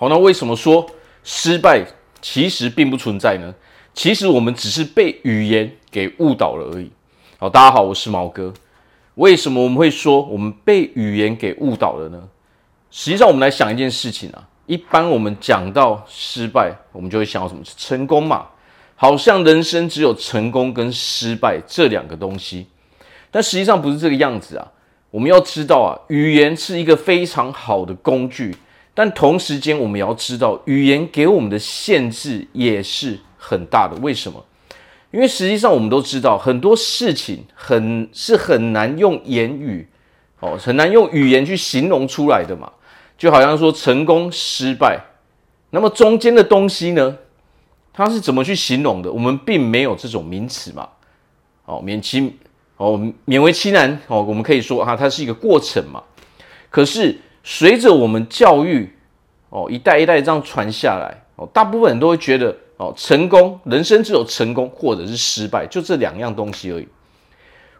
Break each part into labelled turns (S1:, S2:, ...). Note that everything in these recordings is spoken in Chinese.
S1: 好，那为什么说失败其实并不存在呢？其实我们只是被语言给误导了而已。好，大家好，我是毛哥。为什么我们会说我们被语言给误导了呢？实际上，我们来想一件事情啊。一般我们讲到失败，我们就会想到什么？是成功嘛？好像人生只有成功跟失败这两个东西。但实际上不是这个样子啊。我们要知道啊，语言是一个非常好的工具，但同时间我们要知道，语言给我们的限制也是很大的。为什么？因为实际上我们都知道，很多事情很是很难用言语哦，很难用语言去形容出来的嘛。就好像说成功、失败，那么中间的东西呢，它是怎么去形容的？我们并没有这种名词嘛。哦，勉其哦，勉为其难哦，我们可以说哈，它是一个过程嘛。可是随着我们教育哦，一代一代这样传下来哦，大部分人都会觉得。哦，成功，人生只有成功或者是失败，就这两样东西而已。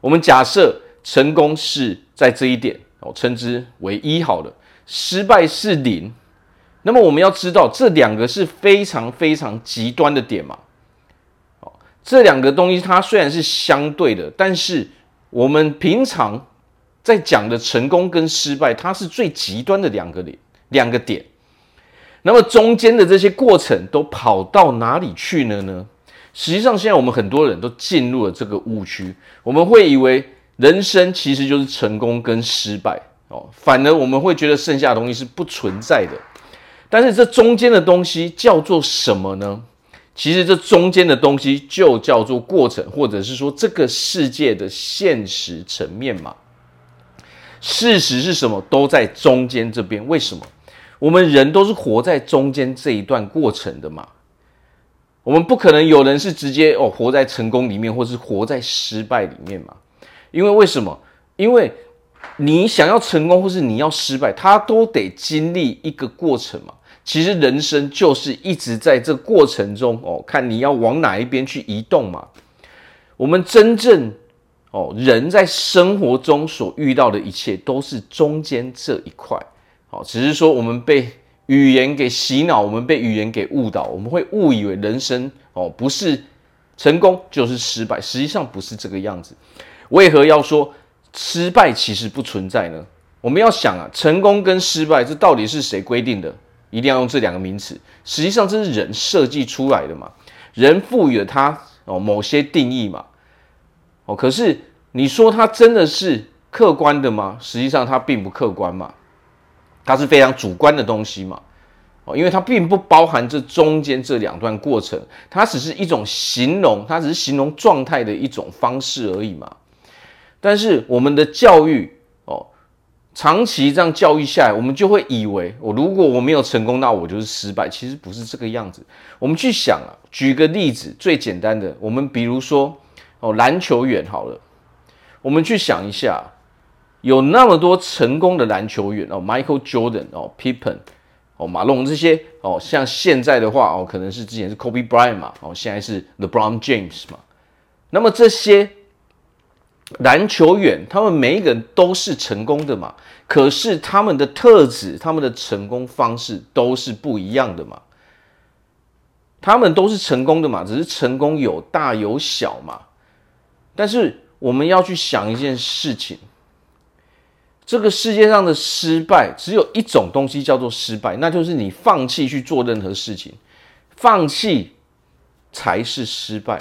S1: 我们假设成功是在这一点，哦，称之为一好了，失败是零。那么我们要知道，这两个是非常非常极端的点嘛。哦，这两个东西它虽然是相对的，但是我们平常在讲的成功跟失败，它是最极端的两个点，两个点。那么中间的这些过程都跑到哪里去了呢？实际上，现在我们很多人都进入了这个误区，我们会以为人生其实就是成功跟失败哦，反而我们会觉得剩下的东西是不存在的。但是这中间的东西叫做什么呢？其实这中间的东西就叫做过程，或者是说这个世界的现实层面嘛。事实是什么？都在中间这边。为什么？我们人都是活在中间这一段过程的嘛，我们不可能有人是直接哦活在成功里面，或是活在失败里面嘛。因为为什么？因为你想要成功，或是你要失败，它都得经历一个过程嘛。其实人生就是一直在这过程中哦，看你要往哪一边去移动嘛。我们真正哦人在生活中所遇到的一切，都是中间这一块。好，只是说我们被语言给洗脑，我们被语言给误导，我们会误以为人生哦不是成功就是失败，实际上不是这个样子。为何要说失败其实不存在呢？我们要想啊，成功跟失败这到底是谁规定的？一定要用这两个名词？实际上这是人设计出来的嘛，人赋予了它哦某些定义嘛。哦，可是你说它真的是客观的吗？实际上它并不客观嘛。它是非常主观的东西嘛，哦，因为它并不包含这中间这两段过程，它只是一种形容，它只是形容状态的一种方式而已嘛。但是我们的教育哦，长期这样教育下来，我们就会以为，我如果我没有成功，那我就是失败。其实不是这个样子。我们去想啊，举个例子，最简单的，我们比如说哦，篮球员好了，我们去想一下。有那么多成功的篮球员哦，Michael Jordan 哦，Pippen 哦，马龙这些哦，像现在的话哦，可能是之前是 Kobe Bryant 嘛，哦，现在是 LeBron James 嘛。那么这些篮球员，他们每一个人都是成功的嘛，可是他们的特质、他们的成功方式都是不一样的嘛。他们都是成功的嘛，只是成功有大有小嘛。但是我们要去想一件事情。这个世界上的失败只有一种东西叫做失败，那就是你放弃去做任何事情，放弃才是失败。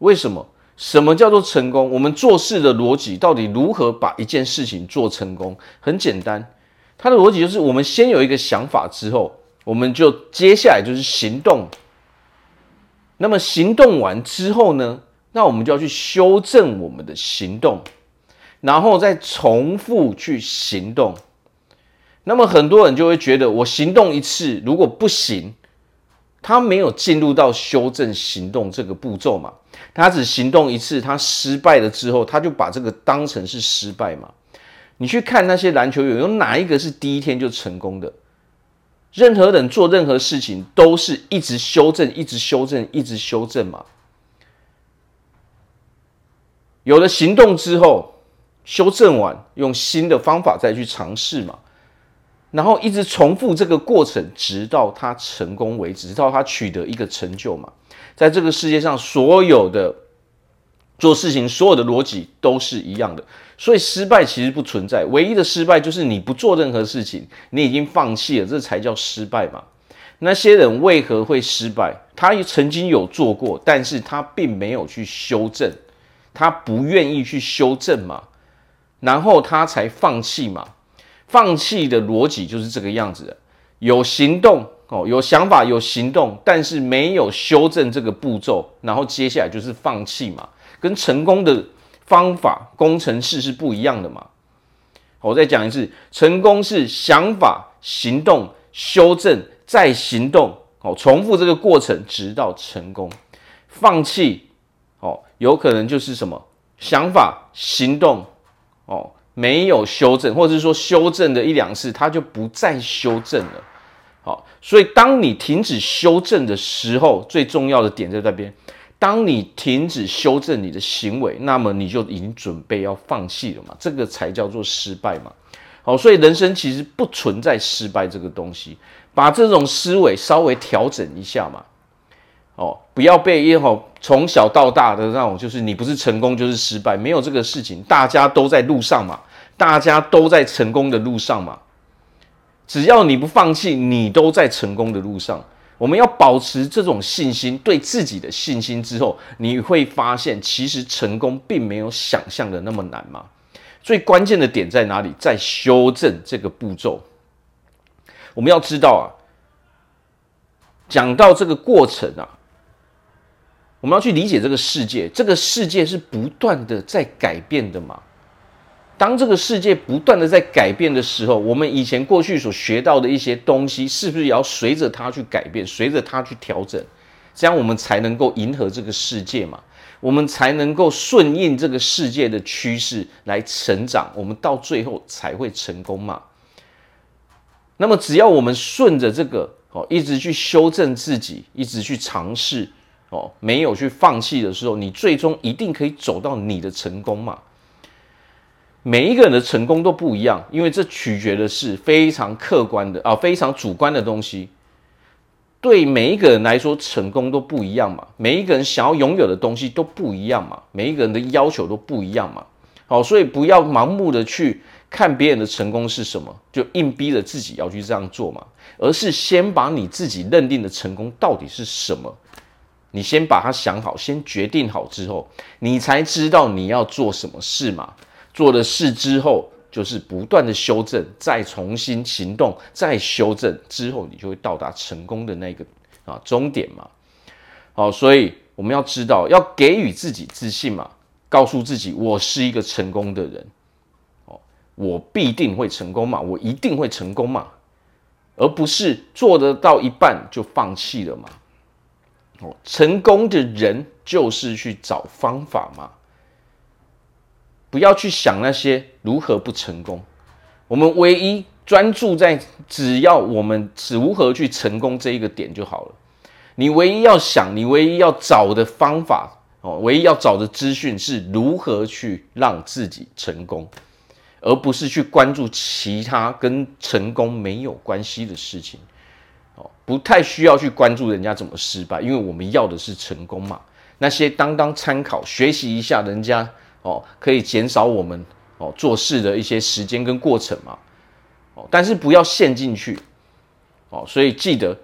S1: 为什么？什么叫做成功？我们做事的逻辑到底如何把一件事情做成功？很简单，它的逻辑就是我们先有一个想法之后，我们就接下来就是行动。那么行动完之后呢？那我们就要去修正我们的行动。然后再重复去行动，那么很多人就会觉得，我行动一次如果不行，他没有进入到修正行动这个步骤嘛？他只行动一次，他失败了之后，他就把这个当成是失败嘛？你去看那些篮球员，有哪一个是第一天就成功的？任何人做任何事情都是一直修正，一直修正，一直修正嘛？有了行动之后。修正完，用新的方法再去尝试嘛。然后一直重复这个过程，直到他成功为止，直到他取得一个成就嘛。在这个世界上，所有的做事情，所有的逻辑都是一样的，所以失败其实不存在。唯一的失败就是你不做任何事情，你已经放弃了，这才叫失败嘛。那些人为何会失败？他曾经有做过，但是他并没有去修正，他不愿意去修正嘛，然后他才放弃嘛。放弃的逻辑就是这个样子的，有行动哦，有想法，有行动，但是没有修正这个步骤，然后接下来就是放弃嘛。跟成功的方法、工程式是不一样的嘛。我再讲一次，成功是想法、行动、修正。再行动哦，重复这个过程直到成功。放弃，有可能就是什么想法、行动哦，没有修正，或者是说修正的一两次，它就不再修正了。好，所以当你停止修正的时候，最重要的点在这边。当你停止修正你的行为，那么你就已经准备要放弃了嘛，这个才叫做失败嘛。好，所以人生其实不存在失败这个东西。把这种思维稍微调整一下嘛，哦，不要被因为从小到大的那种，就是你不是成功就是失败，没有这个事情，大家都在路上嘛，大家都在成功的路上嘛，只要你不放弃，你都在成功的路上。我们要保持这种信心，对自己的信心之后，你会发现，其实成功并没有想象的那么难嘛。最关键的点在哪里？在修正这个步骤。我们要知道啊，讲到这个过程啊，我们要去理解这个世界，这个世界是不断的在改变的嘛。当这个世界不断的在改变的时候，我们以前过去所学到的一些东西，是不是也要随着它去改变，随着它去调整？这样我们才能够迎合这个世界嘛，我们才能够顺应这个世界的趋势来成长，我们到最后才会成功嘛。那么，只要我们顺着这个哦，一直去修正自己，一直去尝试哦，没有去放弃的时候，你最终一定可以走到你的成功嘛。每一个人的成功都不一样，因为这取决的是非常客观的啊，非常主观的东西。对每一个人来说，成功都不一样嘛。每一个人想要拥有的东西都不一样嘛。每一个人的要求都不一样嘛。好，所以不要盲目的去。看别人的成功是什么，就硬逼着自己要去这样做嘛？而是先把你自己认定的成功到底是什么，你先把它想好，先决定好之后，你才知道你要做什么事嘛。做了事之后，就是不断的修正，再重新行动，再修正之后，你就会到达成功的那个啊终点嘛。好，所以我们要知道，要给予自己自信嘛，告诉自己我是一个成功的人。哦我必定会成功嘛，我一定会成功嘛，而不是做得到一半就放弃了嘛。哦，成功的人就是去找方法嘛，不要去想那些如何不成功。我们唯一专注在只要我们如何去成功这一个点就好了。你唯一要想，你唯一要找的方法哦，唯一要找的资讯是如何去让自己成功。而不是去关注其他跟成功没有关系的事情，哦，不太需要去关注人家怎么失败，因为我们要的是成功嘛。那些当当参考，学习一下人家哦，可以减少我们哦做事的一些时间跟过程嘛。哦，但是不要陷进去，哦，所以记得，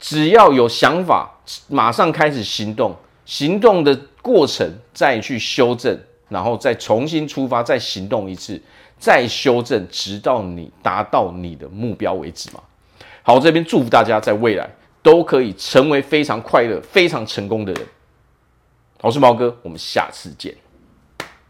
S1: 只要有想法，马上开始行动，行动的过程再去修正，然后再重新出发，再行动一次。再修正，直到你达到你的目标为止嘛。好，这边祝福大家在未来都可以成为非常快乐、非常成功的人。我是毛哥，我们下次见。